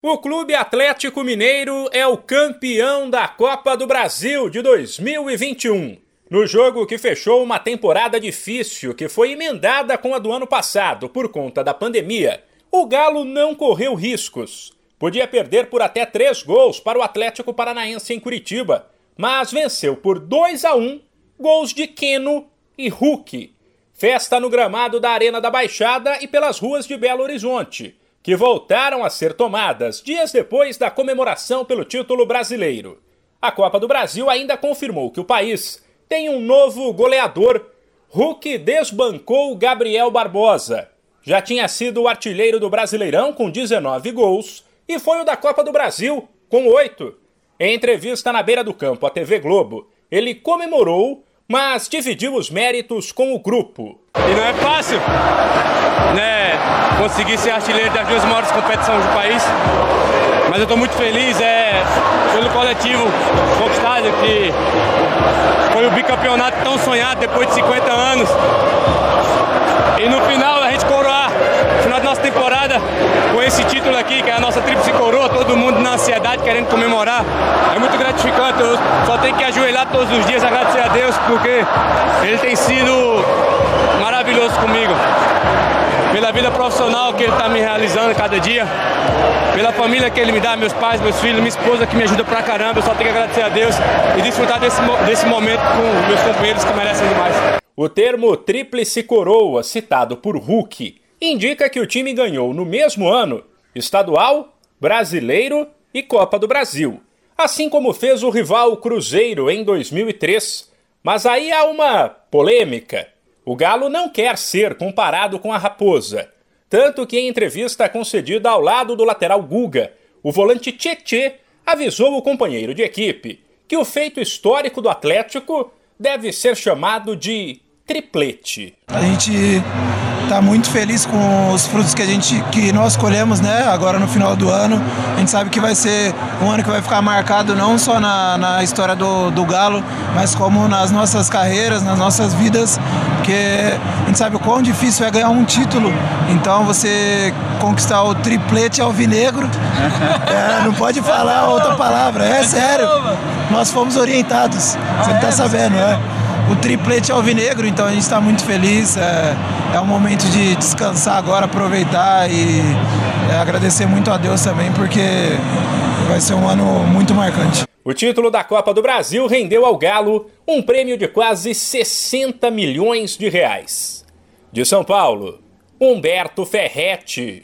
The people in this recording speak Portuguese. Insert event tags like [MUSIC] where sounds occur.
O Clube Atlético Mineiro é o campeão da Copa do Brasil de 2021. No jogo que fechou uma temporada difícil, que foi emendada com a do ano passado por conta da pandemia, o Galo não correu riscos. Podia perder por até três gols para o Atlético Paranaense em Curitiba, mas venceu por 2 a 1 gols de Queno e Hulk. Festa no gramado da Arena da Baixada e pelas ruas de Belo Horizonte que voltaram a ser tomadas dias depois da comemoração pelo título brasileiro. A Copa do Brasil ainda confirmou que o país tem um novo goleador. Hulk desbancou Gabriel Barbosa. Já tinha sido o artilheiro do Brasileirão com 19 gols e foi o da Copa do Brasil com 8. Em entrevista na beira do campo à TV Globo, ele comemorou, mas dividiu os méritos com o grupo. E não é fácil? Conseguir ser artilheiro das duas maiores competições do país. Mas eu estou muito feliz é, pelo coletivo conquistado, que foi o bicampeonato tão sonhado depois de 50 anos. E no final a gente coroar, no final da nossa temporada, com esse título aqui, que é a nossa tríplice coroa, todo mundo na ansiedade querendo comemorar. É muito gratificante, eu só tenho que ajoelhar todos os dias, agradecer a Deus, porque Ele tem sido maravilhoso comigo vida profissional que ele está me realizando cada dia, pela família que ele me dá, meus pais, meus filhos, minha esposa que me ajuda pra caramba. Eu só tenho que agradecer a Deus e desfrutar desse, desse momento com meus companheiros que merecem demais. O termo tríplice coroa, citado por Hulk, indica que o time ganhou no mesmo ano estadual, brasileiro e Copa do Brasil, assim como fez o rival Cruzeiro em 2003. Mas aí há uma polêmica. O Galo não quer ser comparado com a Raposa. Tanto que em entrevista concedida ao lado do lateral Guga, o volante Tietê avisou o companheiro de equipe que o feito histórico do Atlético deve ser chamado de triplete. A gente está muito feliz com os frutos que a gente que nós colhemos, né? Agora no final do ano, a gente sabe que vai ser um ano que vai ficar marcado não só na, na história do, do Galo, mas como nas nossas carreiras, nas nossas vidas, porque a gente sabe o quão difícil é ganhar um título. Então você conquistar o triplete alvinegro, [LAUGHS] é, não pode falar outra palavra, é sério. Nós fomos orientados, você está sabendo, né? o triplete alvinegro, então a gente está muito feliz. É, é um momento de descansar agora, aproveitar e é, agradecer muito a Deus também, porque vai ser um ano muito marcante. O título da Copa do Brasil rendeu ao Galo um prêmio de quase 60 milhões de reais. De São Paulo, Humberto Ferretti.